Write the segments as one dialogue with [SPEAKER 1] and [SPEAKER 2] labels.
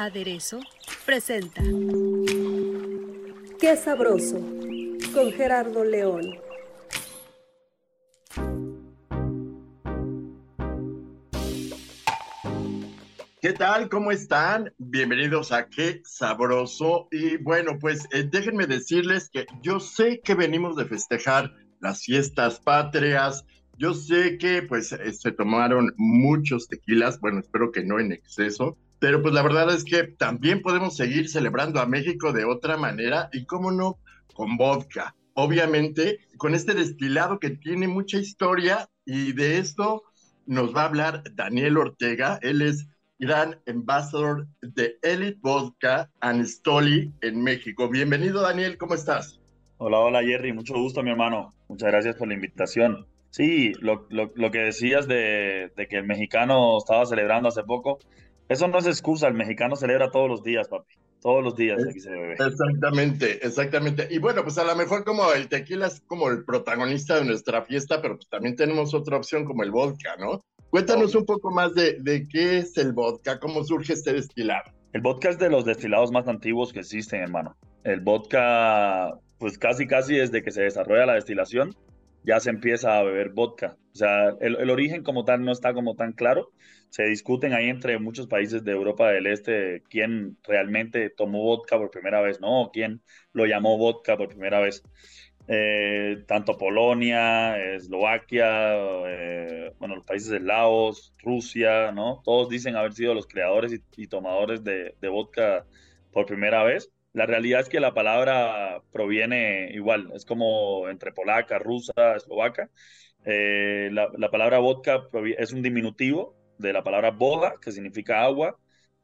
[SPEAKER 1] Aderezo presenta
[SPEAKER 2] Qué sabroso con Gerardo León.
[SPEAKER 3] ¿Qué tal? ¿Cómo están? Bienvenidos a Qué Sabroso. Y bueno, pues eh, déjenme decirles que yo sé que venimos de festejar las fiestas patrias. Yo sé que pues eh, se tomaron muchos tequilas, bueno, espero que no en exceso, pero pues la verdad es que también podemos seguir celebrando a México de otra manera y cómo no, con vodka. Obviamente, con este destilado que tiene mucha historia y de esto nos va a hablar Daniel Ortega. Él es gran ambassador de Elite Vodka and Stoli en México. Bienvenido Daniel, ¿cómo estás?
[SPEAKER 4] Hola, hola Jerry, mucho gusto mi hermano. Muchas gracias por la invitación. Sí, lo, lo, lo que decías de, de que el mexicano estaba celebrando hace poco, eso no es excusa, el mexicano celebra todos los días, papi. Todos los días aquí se bebe.
[SPEAKER 3] Exactamente, exactamente. Y bueno, pues a lo mejor como el tequila es como el protagonista de nuestra fiesta, pero pues también tenemos otra opción como el vodka, ¿no? Cuéntanos un poco más de, de qué es el vodka, cómo surge este destilado.
[SPEAKER 4] El vodka es de los destilados más antiguos que existen, hermano. El vodka, pues casi, casi desde que se desarrolla la destilación, ya se empieza a beber vodka. O sea, el, origen como tal no está como tan claro. Se discuten ahí entre muchos países de Europa del Este quién realmente tomó vodka por primera vez, ¿no? Quién lo llamó vodka por primera vez. Eh, tanto Polonia, Eslovaquia, eh, bueno, los países de Laos, Rusia, ¿no? Todos dicen haber sido los creadores y, tomadores de vodka por primera vez. La realidad es que la palabra proviene igual, es como entre polaca, rusa, eslovaca. Eh, la, la, palabra vodka es un diminutivo de la palabra boda, que significa agua,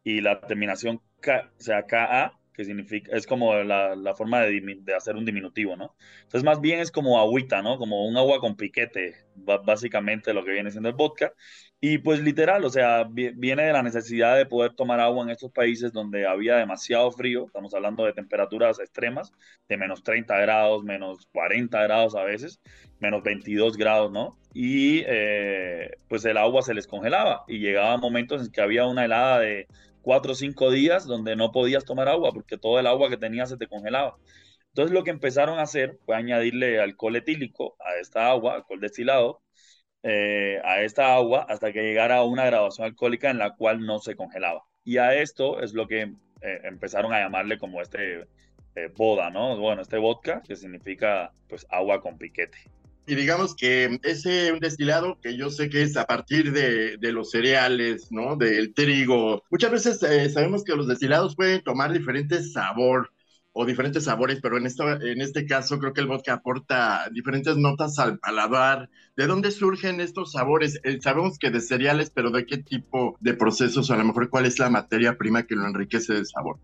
[SPEAKER 4] y la terminación K, o sea, KA, que significa, es como la, la forma de, de, hacer un diminutivo, ¿no? Entonces, más bien es como agüita, ¿no? Como un agua con piquete, básicamente lo que viene siendo el vodka. Y pues literal, o sea, viene de la necesidad de poder tomar agua en estos países donde había demasiado frío, estamos hablando de temperaturas extremas, de menos 30 grados, menos 40 grados a veces, menos 22 grados, ¿no? Y eh, pues el agua se les congelaba y llegaban momentos en que había una helada de 4 o 5 días donde no podías tomar agua porque todo el agua que tenías se te congelaba. Entonces lo que empezaron a hacer fue añadirle alcohol etílico a esta agua, alcohol destilado, eh, a esta agua hasta que llegara a una graduación alcohólica en la cual no se congelaba. Y a esto es lo que eh, empezaron a llamarle como este eh, boda, ¿no? Bueno, este vodka, que significa pues agua con piquete.
[SPEAKER 3] Y digamos que ese destilado que yo sé que es a partir de, de los cereales, ¿no? Del trigo. Muchas veces eh, sabemos que los destilados pueden tomar diferentes sabor o diferentes sabores, pero en, esta, en este caso creo que el vodka aporta diferentes notas al paladar. ¿De dónde surgen estos sabores? Eh, sabemos que de cereales, pero ¿de qué tipo de procesos? A lo mejor cuál es la materia prima que lo enriquece de sabor.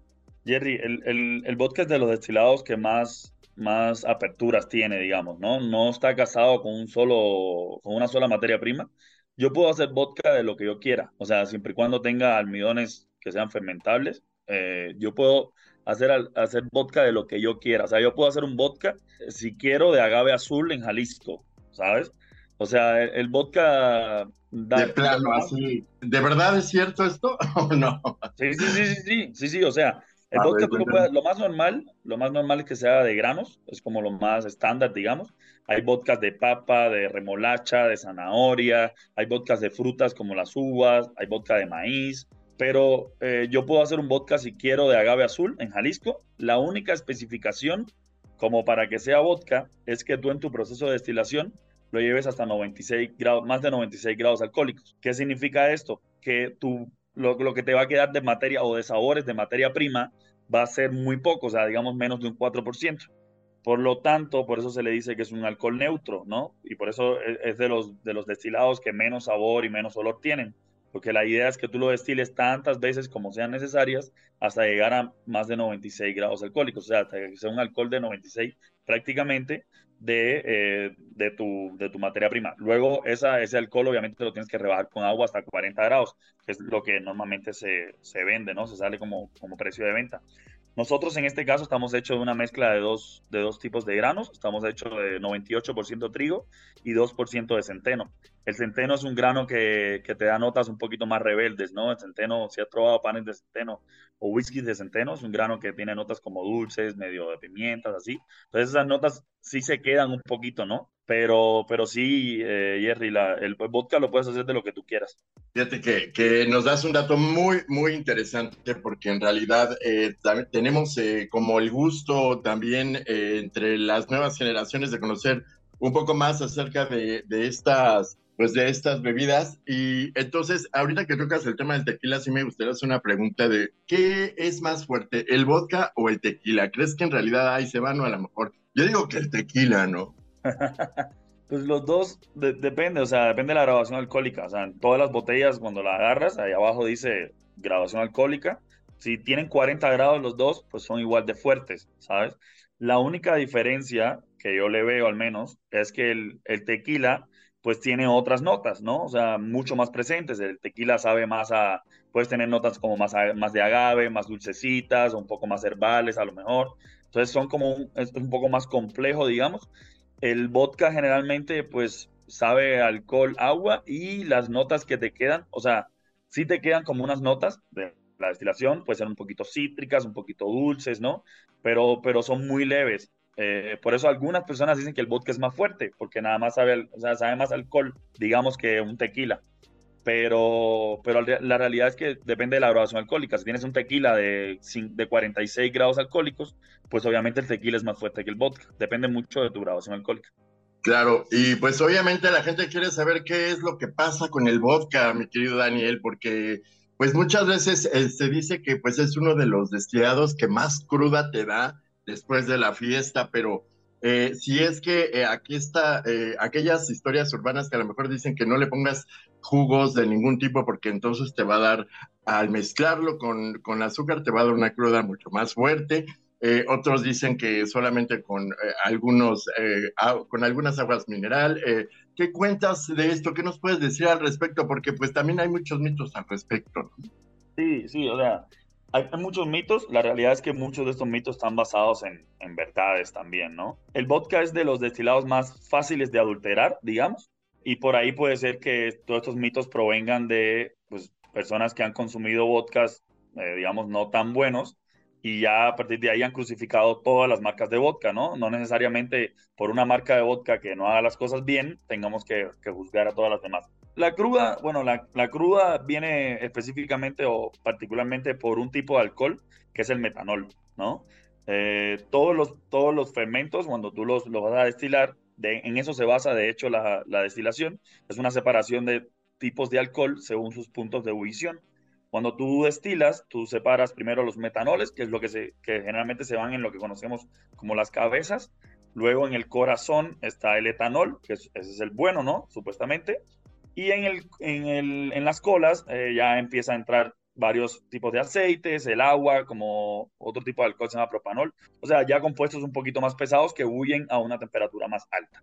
[SPEAKER 4] Jerry, el, el, el vodka es de los destilados que más más aperturas tiene, digamos, ¿no? No está casado con un solo, con una sola materia prima. Yo puedo hacer vodka de lo que yo quiera, o sea, siempre y cuando tenga almidones que sean fermentables, eh, yo puedo hacer, hacer vodka de lo que yo quiera. O sea, yo puedo hacer un vodka, si quiero, de agave azul en Jalisco, ¿sabes? O sea, el, el vodka...
[SPEAKER 3] Da, de plano, así. ¿De verdad es cierto esto o no?
[SPEAKER 4] Sí, sí, sí, sí, sí, sí, sí, o sea, el ah, vodka, lo, puedes, lo, más normal, lo más normal es que sea de granos, es como lo más estándar, digamos. Hay vodkas de papa, de remolacha, de zanahoria, hay vodkas de frutas como las uvas, hay vodka de maíz, pero eh, yo puedo hacer un vodka si quiero de agave azul en Jalisco. La única especificación como para que sea vodka es que tú en tu proceso de destilación lo lleves hasta 96 grados, más de 96 grados alcohólicos. ¿Qué significa esto? Que tu lo, que te va a quedar de materia o de sabores de materia prima va a ser muy poco, o sea, digamos menos de un 4%. Por lo tanto, por eso se le dice que es un alcohol neutro, ¿no? Y por eso e, es de los, de los destilados que menos sabor y menos olor tienen porque la idea es que tú lo destiles tantas veces como sean necesarias hasta llegar a más de 96 grados alcohólicos, o sea, hasta que sea un alcohol de 96 prácticamente de, eh, de, tu, de tu materia prima. Luego esa, ese alcohol obviamente lo tienes que rebajar con agua hasta 40 grados, que es lo que normalmente se, se vende, ¿no? Se sale como, como precio de venta. Nosotros en este caso estamos hechos de una mezcla de dos, de dos tipos de granos. Estamos hechos de 98% trigo y 2% de centeno. El centeno es un grano que, que, te da notas un poquito más rebeldes, ¿no? El centeno, si has probado panes de centeno o whisky de centeno, es un grano que tiene notas como dulces, medio de pimientas, así. Entonces esas notas sí se quedan un poquito, ¿no? Pero, pero sí, eh, Jerry, la, el vodka lo puedes hacer de lo que tú quieras.
[SPEAKER 3] Fíjate que, que nos das un dato muy, muy interesante porque en realidad eh, tenemos eh, como el gusto también eh, entre las nuevas generaciones de conocer un poco más acerca de, de, estas pues de estas bebidas y entonces ahorita que tocas el tema del tequila sí me gustaría hacer una pregunta de ¿qué es más fuerte, el vodka o el tequila? ¿Crees que en realidad ahí se van o a lo mejor? Yo digo que el tequila, ¿no?
[SPEAKER 4] pues los dos depende, o sea, depende de la graduación alcohólica. O sea, en todas las botellas, cuando la agarras, ahí abajo dice graduación alcohólica. Si tienen 40 grados los dos, pues son igual de fuertes, ¿sabes? La única diferencia que yo le veo al menos es que el, el tequila pues tiene otras notas, ¿no? O sea, mucho más presentes. El tequila sabe más a, puedes tener notas como más, más de agave, más dulcecitas, un poco más herbales a lo mejor. Entonces son como un, es un poco más complejo, digamos. El vodka generalmente pues sabe alcohol, agua y las notas que te quedan, o sea, sí te quedan como unas notas de la destilación, pueden ser un poquito cítricas, un poquito dulces, ¿no? Pero, pero son muy leves. Eh, por eso algunas personas dicen que el vodka es más fuerte, porque nada más sabe, o sea, sabe más alcohol, digamos, que un tequila. Pero, pero la realidad es que depende de la graduación alcohólica. Si tienes un tequila de, de 46 grados alcohólicos, pues obviamente el tequila es más fuerte que el vodka. Depende mucho de tu graduación alcohólica.
[SPEAKER 3] Claro, y pues obviamente la gente quiere saber qué es lo que pasa con el vodka, mi querido Daniel, porque pues muchas veces eh, se dice que pues es uno de los destilados que más cruda te da después de la fiesta, pero eh, si es que eh, aquí está eh, aquellas historias urbanas que a lo mejor dicen que no le pongas jugos de ningún tipo porque entonces te va a dar, al mezclarlo con, con azúcar, te va a dar una cruda mucho más fuerte. Otros dicen que solamente con algunos, con algunas aguas mineral. ¿Qué cuentas de esto? ¿Qué nos puedes decir al respecto? Porque pues también hay muchos mitos al respecto.
[SPEAKER 4] Sí, sí, o sea, hay, muchos mitos, la realidad es que muchos de estos mitos están basados en, verdades también, ¿no? El vodka es de los destilados más fáciles de adulterar, digamos, y por ahí puede ser que todos estos mitos provengan de pues, personas que han consumido vodkas, eh, digamos, no tan buenos, y ya a partir de ahí han crucificado todas las marcas de vodka, ¿no? No necesariamente por una marca de vodka que no haga las cosas bien, tengamos que juzgar a todas las demás. La cruda, bueno, la, la, cruda viene específicamente o particularmente por un tipo de alcohol que es el metanol, ¿no? Eh, todos, los, todos los fermentos, cuando tú los, los vas a destilar, de, en eso se basa de hecho la, la destilación, es una separación de tipos de alcohol según sus puntos de ebullición. Cuando tú destilas, tú separas primero los metanoles, que es lo que, se, que generalmente se van en lo que conocemos como las cabezas. Luego en el corazón está el etanol, que es, ese es el bueno, ¿no? Supuestamente. Y en, el, en, el, en las colas eh, ya empieza a entrar varios tipos de aceites, el agua, como otro tipo de alcohol se llama propanol. O sea, ya compuestos un poquito más pesados que huyen a una temperatura más alta.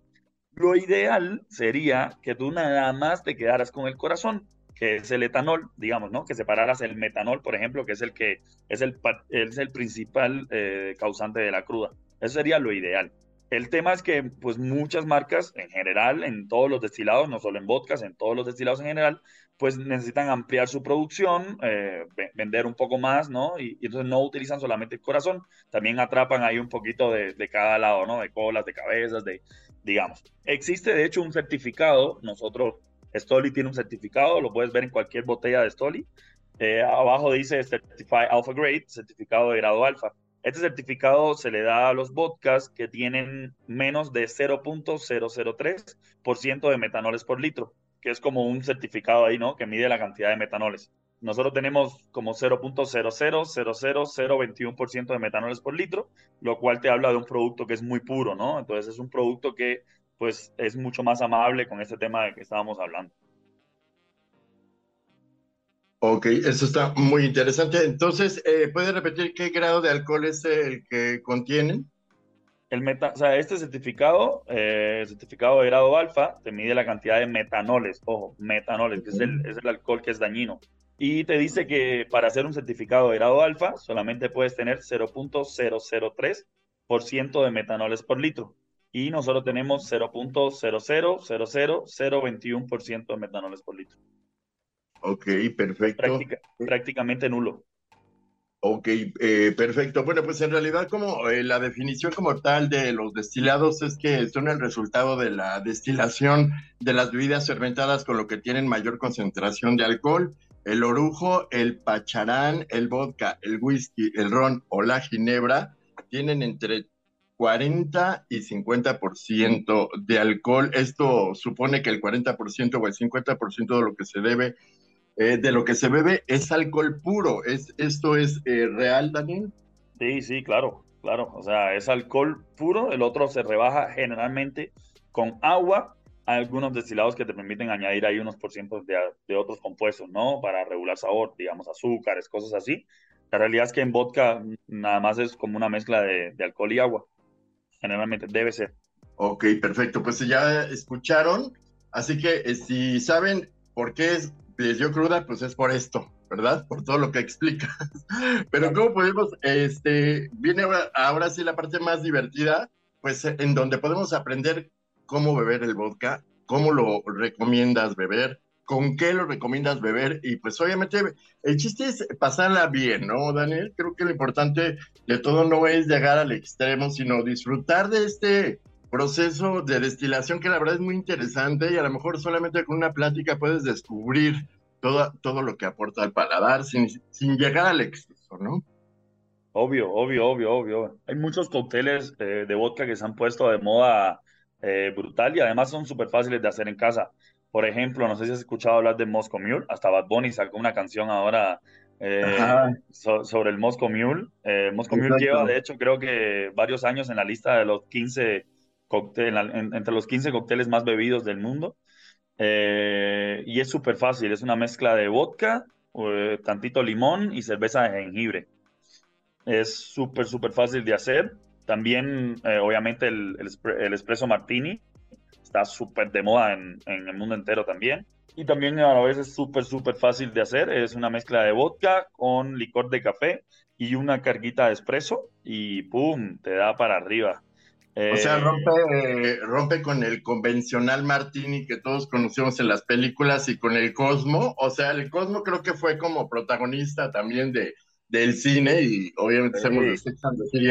[SPEAKER 4] Lo ideal sería que tú nada más te quedaras con el corazón, que es el etanol, digamos, ¿no? Que separaras el metanol, por ejemplo, que es el que es el, es el principal eh, causante de la cruda. Eso sería lo ideal. El tema es que, pues, muchas marcas en general, en todos los destilados, no solo en vodkas, en todos los destilados en general, pues necesitan ampliar su producción, eh, vender un poco más, ¿no? Y, entonces no utilizan solamente el corazón, también atrapan ahí un poquito de, de cada lado, ¿no? De colas, de cabezas, de, digamos. Existe, de hecho, un certificado, nosotros Stoli tiene un certificado, lo puedes ver en cualquier botella de Stoli. Eh, abajo dice Certified Alpha Grade, certificado de grado alfa. Este certificado se le da a los vodkas que tienen menos de 0.003% de metanoles por litro, que es como un certificado ahí, ¿no? Que mide la cantidad de metanoles. nosotros tenemos como 0.0000021% de metanoles por litro, lo cual te habla de un producto que es muy puro, ¿no? Entonces es un producto que pues es mucho más amable con este tema de que estábamos hablando.
[SPEAKER 3] Ok, eso está muy interesante. Entonces, eh, ¿puede repetir qué grado de alcohol es el que contienen?
[SPEAKER 4] El meta, o sea, este certificado, eh, certificado de grado alfa, te mide la cantidad de metanoles, ojo, metanoles, que es el, es el alcohol que es dañino. Y te dice que para hacer un certificado de grado alfa solamente puedes tener 0.003% de metanoles por litro. Y nosotros tenemos 0.0000021% de metanoles por litro.
[SPEAKER 3] Ok, perfecto.
[SPEAKER 4] prácticamente nulo.
[SPEAKER 3] Ok, eh, perfecto. Bueno, pues en realidad como eh, la definición como tal de los destilados es que son el resultado de la destilación de las bebidas fermentadas con lo que tienen mayor concentración de alcohol. El orujo, el pacharán, el vodka, el whisky, el ron o la ginebra tienen entre 40 y 50% de alcohol. Esto supone que el 40% o el 50% de lo que se debe eh, de lo que se bebe es alcohol puro. ¿Es, ¿Esto es eh, real, Daniel?
[SPEAKER 4] Sí, sí, claro, claro. O sea, es alcohol puro. El otro se rebaja generalmente con agua. Hay algunos destilados que te permiten añadir ahí unos por ciento de, otros compuestos, ¿no? Para regular sabor, digamos, azúcares, cosas así. La realidad es que en vodka nada más es como una mezcla de, de alcohol y agua. Generalmente debe ser.
[SPEAKER 3] Ok, perfecto. Pues ya escucharon. Así que eh, si saben por qué es les dio cruda, pues es por esto, ¿verdad? Por todo lo que explicas. Pero ¿cómo podemos, este, viene ahora, sí la parte más divertida, pues en donde podemos aprender cómo beber el vodka, cómo lo recomiendas beber, con qué lo recomiendas beber y pues obviamente el chiste es pasarla bien, ¿no, Daniel? Creo que lo importante de todo no es llegar al extremo, sino disfrutar de este proceso de destilación que la verdad es muy interesante y a lo mejor solamente con una plática puedes descubrir todo, todo lo que aporta al paladar sin, sin llegar al exceso, ¿no?
[SPEAKER 4] Obvio, obvio, obvio, obvio. Hay muchos cócteles eh, de vodka que se han puesto de moda eh, brutal y además son súper fáciles de hacer en casa. Por ejemplo, no sé si has escuchado hablar de Moscow Mule, hasta Bad Bunny sacó una canción ahora eh, sobre el Moscow Mule. Moscow Mule lleva, de hecho, creo que varios años en la lista de los 15 entre los 15 cócteles más bebidos del mundo. Eh, y es súper fácil, es una mezcla de vodka, eh, tantito limón y cerveza de jengibre. Es súper, súper fácil de hacer. También, eh, obviamente, el, el, espresso martini está súper de moda en, en, el mundo entero también. Y también a la vez es súper, súper fácil de hacer. Es una mezcla de vodka con licor de café y una carguita de espresso y ¡pum! Te da para arriba
[SPEAKER 3] o sea, eh, rompe, rompe con el convencional Martini que todos conocemos en las películas y con el Cosmo. O sea, el Cosmo creo que fue como protagonista también de, del cine y obviamente somos de Sex and the City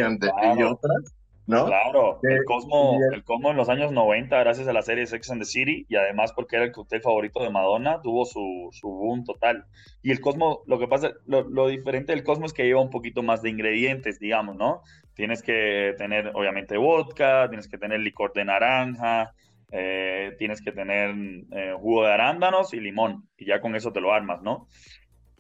[SPEAKER 3] y otras. ¿No?
[SPEAKER 4] Claro, el, Cosmo, el Cosmo en los años 90, gracias a la serie Sex and the City, y además porque era el cóctel favorito de Madonna, tuvo su, su boom total. Y el Cosmo, lo que pasa, lo, lo diferente del Cosmo es que lleva un poquito más de ingredientes, digamos, ¿no? Tienes que tener, obviamente, vodka, tienes que tener licor de naranja, eh, tienes que tener eh, jugo de arándanos y limón, y ya con eso te lo armas, ¿no?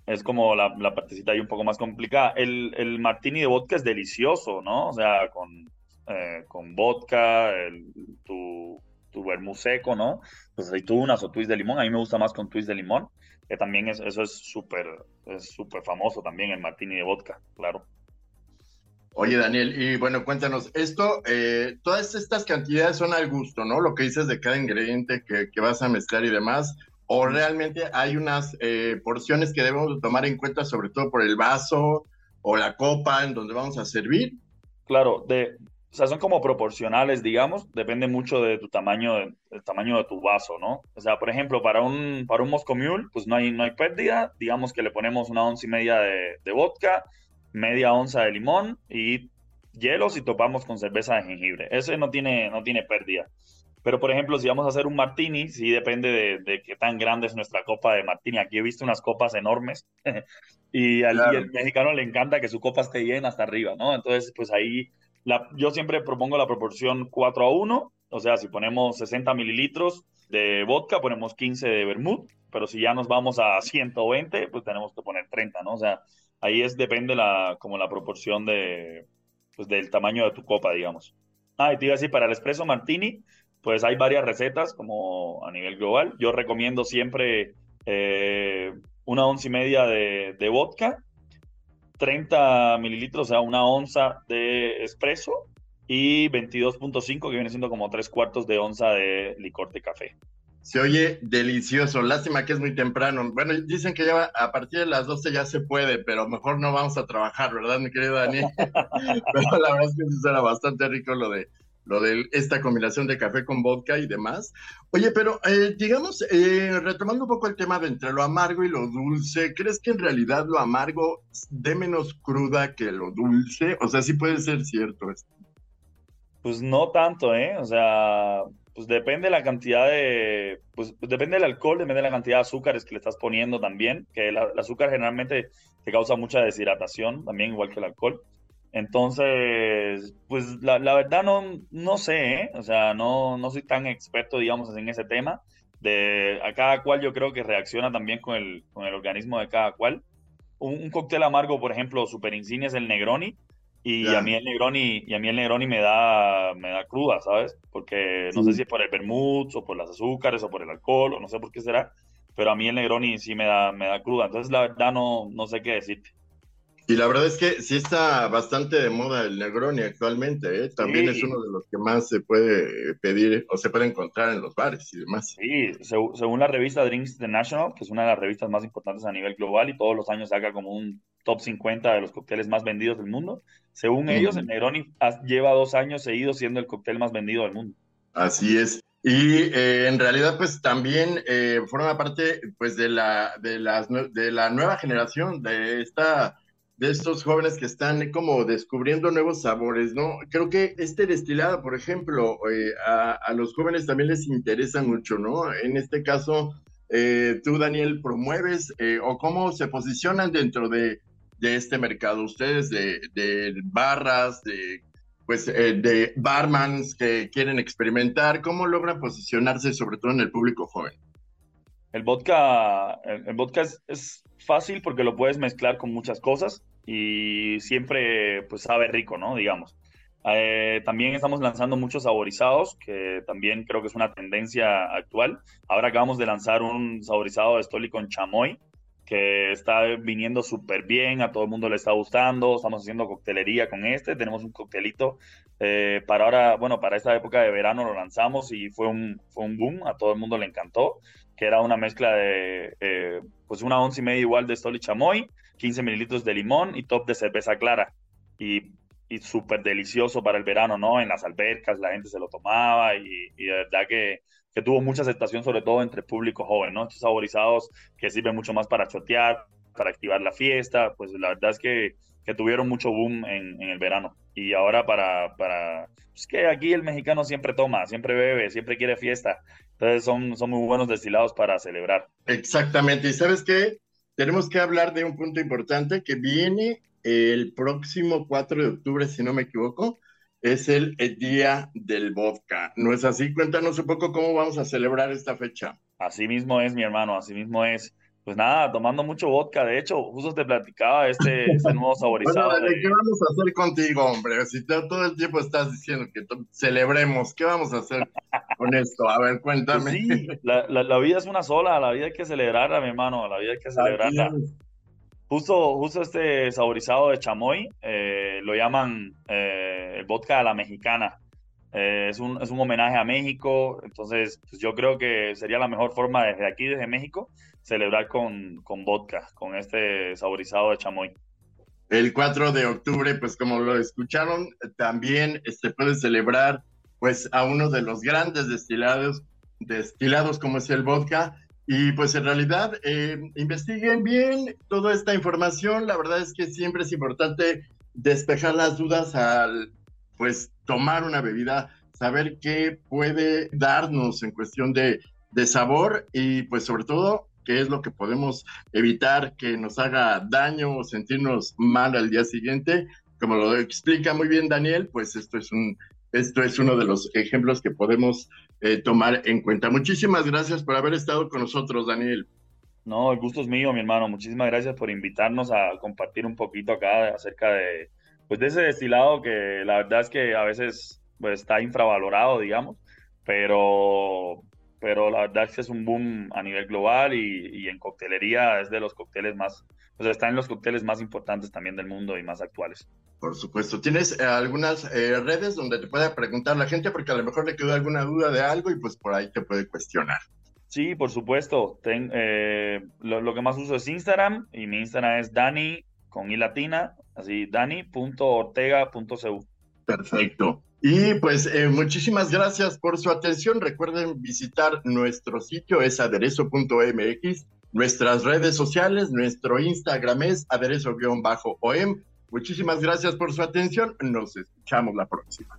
[SPEAKER 4] Es como la, la partecita ahí un poco más complicada. El, el, martini de vodka es delicioso, ¿no? O sea, con, eh, con vodka, tu, tu vermú seco, ¿no? Pues aceitunas o twist de limón. A mí me gusta más con twist de limón, que también es, eso es súper es súper famoso también, el martini de vodka, claro.
[SPEAKER 3] Oye, Daniel, y bueno, cuéntanos, esto, eh, todas estas cantidades son al gusto, ¿no? Lo que dices de cada ingrediente que, vas a mezclar y demás, o realmente hay unas eh, porciones que debemos tomar en cuenta, sobre todo por el vaso o la copa en donde vamos a servir.
[SPEAKER 4] Claro, de, o sea, son como proporcionales, digamos, depende mucho de tu tamaño, del tamaño de tu vaso, ¿no? O sea, por ejemplo, para un, para un Moscow Mule, pues no hay, no hay pérdida, digamos que le ponemos una once y media de, de vodka, media onza de limón y hielos y topamos con cerveza de jengibre. Ese no tiene, no tiene pérdida. Pero, por ejemplo, si vamos a hacer un martini, sí depende de, qué tan grande es nuestra copa de martini. Aquí he visto unas copas enormes y al mexicano le encanta que su copa esté llena hasta arriba, ¿no? Entonces, pues ahí Yo siempre propongo la proporción 4 a 1, o sea, si ponemos 60 mililitros de vodka, ponemos 15 de vermouth, pero si ya nos vamos a 120, pues tenemos que poner 30, ¿no? O sea, ahí es depende la, como la proporción de, pues, del tamaño de tu copa, digamos. Ah, y te iba a decir, para el espresso martini, pues hay varias recetas como a nivel global. Yo recomiendo siempre eh, una once y media de, de vodka, 30 mililitros, o sea, una onza de espresso y 22.5 que viene siendo como tres cuartos de onza de licor de café.
[SPEAKER 3] Se oye delicioso, lástima que es muy temprano. Bueno, dicen que ya a partir de las 12 ya se puede, pero mejor no vamos a trabajar, ¿verdad, mi querido Dani? pero la verdad es que sí suena bastante rico lo de lo de esta combinación de café con vodka y demás. Oye, pero eh, digamos, eh, retomando un poco el tema de entre lo amargo y lo dulce, ¿crees que en realidad lo amargo de menos cruda que lo dulce? O sea, sí puede ser cierto esto.
[SPEAKER 4] Pues no tanto, ¿eh? O sea, pues depende la cantidad de, pues depende del alcohol, depende de la cantidad de azúcares que le estás poniendo también, que el azúcar generalmente te causa mucha deshidratación, también igual que el alcohol. Entonces, pues la, la verdad no, no sé, ¿eh? o sea, no, no soy tan experto, digamos, en ese tema. De, a cada cual yo creo que reacciona también con el, con el organismo de cada cual. Un, un cóctel amargo, por ejemplo, super insignia es el Negroni, y a mí el Negroni, y a mí el Negroni me da, me da cruda, ¿sabes? Porque no sé si es por el vermouth o por las azúcares o por el alcohol o no sé por qué será, pero a mí el Negroni sí me da, me da cruda. Entonces la verdad no, no sé qué decirte.
[SPEAKER 3] Y la verdad es que sí está bastante de moda el Negroni actualmente, ¿eh? También es uno de los que más se puede pedir o se puede encontrar en los bares y demás.
[SPEAKER 4] Sí, según la revista Drinks International, que es una de las revistas más importantes a nivel global y todos los años saca como un top 50 de los cócteles más vendidos del mundo, según ellos, el Negroni lleva dos años seguidos siendo el cóctel más vendido del mundo.
[SPEAKER 3] Así es. Y eh, en realidad, pues también eh, forma parte pues, de, la, de, las, de la nueva generación, de esta de estos jóvenes que están como descubriendo nuevos sabores, ¿no? Creo que este destilado, por ejemplo, eh, a, los jóvenes también les interesa mucho, ¿no? En este caso, eh, tú, Daniel, promueves eh, o cómo se posicionan dentro de, este mercado, ustedes de, de barras, de pues de barmans que quieren experimentar, ¿cómo logran posicionarse sobre todo en el público joven?
[SPEAKER 4] El vodka, el, vodka es, fácil porque lo puedes mezclar con muchas cosas y siempre pues sabe rico, ¿no? Digamos. Eh, también estamos lanzando muchos saborizados, que también creo que es una tendencia actual. Ahora acabamos de lanzar un saborizado de Stoli con chamoy, que está viniendo súper bien, a todo el mundo le está gustando, estamos haciendo coctelería con este, tenemos un coctelito eh, para ahora, bueno, para esta época de verano lo lanzamos y fue un, fue un boom, a todo el mundo le encantó, que era una mezcla de, eh, pues una once y media igual de Stoli chamoy, 15 mililitros de limón y top de cerveza clara. Y, y súper delicioso para el verano, ¿no? En las albercas la gente se lo tomaba y, y de verdad que, tuvo mucha aceptación, sobre todo entre público joven, ¿no? Estos saborizados que sirven mucho más para chotear, para activar la fiesta, pues la verdad es que, tuvieron mucho boom en, el verano. Y ahora para, para, es pues que aquí el mexicano siempre toma, siempre bebe, siempre quiere fiesta. Entonces son, son muy buenos destilados para celebrar.
[SPEAKER 3] Exactamente. ¿Y sabes qué? tenemos que hablar de un punto importante que viene el próximo 4 de octubre, si no me equivoco, es el, Día del Vodka. ¿No es así? Cuéntanos un poco cómo vamos a celebrar esta fecha.
[SPEAKER 4] Así mismo es, mi hermano, así mismo es. Pues nada, tomando mucho vodka. De hecho, justo te platicaba este, este nuevo saborizado.
[SPEAKER 3] Bueno, ¿Qué vamos a hacer contigo, hombre? Si todo el tiempo estás diciendo que celebremos, ¿qué vamos a hacer con esto? A ver, cuéntame. Pues
[SPEAKER 4] sí, la, la, vida es una sola, la vida hay que celebrarla, mi hermano, la vida hay que celebrarla. Justo, justo este saborizado de chamoy, eh, lo llaman eh, el vodka a la mexicana. Eh, es, un, es un homenaje a México, entonces pues yo creo que sería la mejor forma desde aquí, desde México, celebrar con, con vodka, con este saborizado de chamoy.
[SPEAKER 3] El 4 de octubre, pues como lo escucharon, también se este, puede celebrar pues a uno de los grandes destilados, destilados como es el vodka. Y pues en realidad eh, investiguen bien toda esta información. La verdad es que siempre es importante despejar las dudas al pues tomar una bebida, saber qué puede darnos en cuestión de, de sabor y pues sobre todo qué es lo que podemos evitar que nos haga daño o sentirnos mal al día siguiente como lo explica muy bien Daniel, pues esto es un esto es uno de los ejemplos que podemos eh, tomar en cuenta. Muchísimas gracias por haber estado con nosotros, Daniel.
[SPEAKER 4] No, el gusto es mío, mi hermano. Muchísimas gracias por invitarnos a compartir un poquito acá acerca de, pues, de ese destilado que la verdad es que a veces pues, está infravalorado, digamos, pero, pero la verdad es que es un boom a nivel global y, y en coctelería es de los cócteles más, o sea, está en los cócteles más importantes también del mundo y más actuales.
[SPEAKER 3] Por supuesto. ¿Tienes eh, algunas eh, redes donde te pueda preguntar la gente? Porque a lo mejor le quedó alguna duda de algo y pues por ahí te puede cuestionar.
[SPEAKER 4] Sí, por supuesto. Ten, eh, lo, lo, que más uso es Instagram y mi Instagram es Dani con i latina, así dani.ortega.cu.
[SPEAKER 3] Perfecto. Y pues eh, muchísimas gracias por su atención. Recuerden visitar nuestro sitio, es aderezo.mx, nuestras redes sociales, nuestro Instagram es aderezo-om. Muchísimas gracias por su atención. Nos escuchamos la próxima.